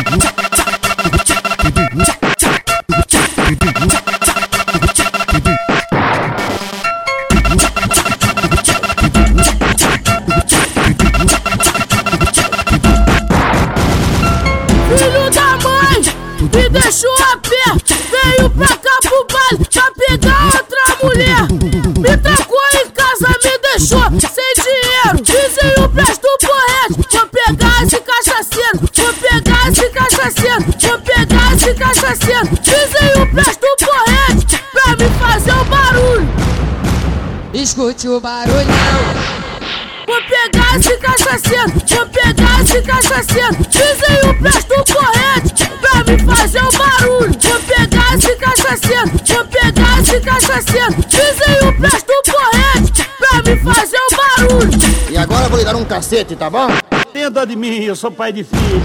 Filho da mãe, me deixou a pé. Veio pra cá pro baile esse cachaceiro. Dizem o preço do porrete pra me fazer o barulho. Escute o barulhão. Vou pegar esse cachaceiro, vou pegar esse cachaceiro. Dizem o preço do corrente pra me fazer o barulho. Vou pegar esse cachaceiro, vou pegar esse cachaceiro. Dizem o preço do corrente pra me fazer o barulho. E agora eu vou lhe dar um cacete, tá bom? Tenha dó de mim, eu sou pai de filho.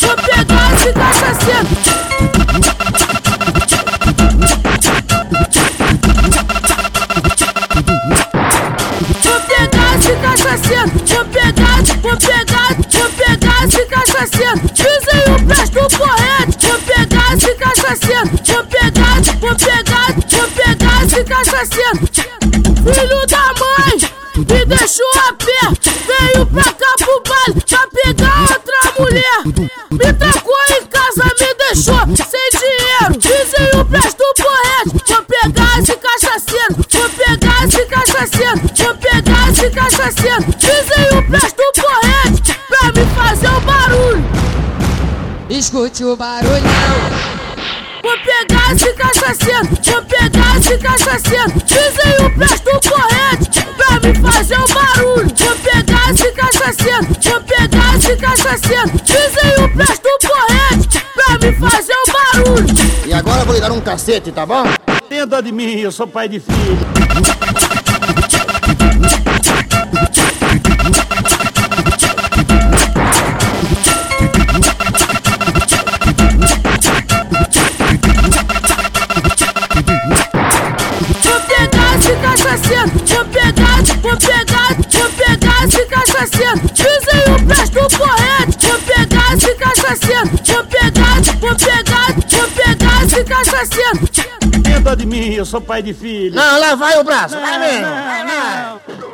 Vou pegar esse cachaceiro. Vou pegar esse cachaceiro, vou pegar, vou pegar, vou pegar esse cachaceiro. Dizem o preço do corrente. Vou pegar esse cachaceiro, vou pegar, vou pegar, vou pegar. Filho da mãe, me deixou a pé. Veio pra cá pro baile Me trancou em casa, me deixou sem dinheiro. Dizem o preço do corrente. Vou pegar esse cachaceiro, vou pegar esse cachaceiro, vou pegar esse cachaceiro. Dizem o preço do corrente pra me fazer o barulho. Escute o barulhão. Vou pegar esse cachaceiro, vou pegar esse cachaceiro. Dizem o do corrente pra me fazer o barulho. Vou pegar esse cachaceiro, vou pegar esse cachaceiro. Fazer o barulho. E agora eu vou lhe dar um cacete, tá bom? Tenha dó de mim, eu sou pai de filho. Vou pegar vou pegar, vou pegar, esse cachaceiro. Tenha dó de mim, eu sou pai de filho. Não, lá vai o braço, vai mesmo. não, não.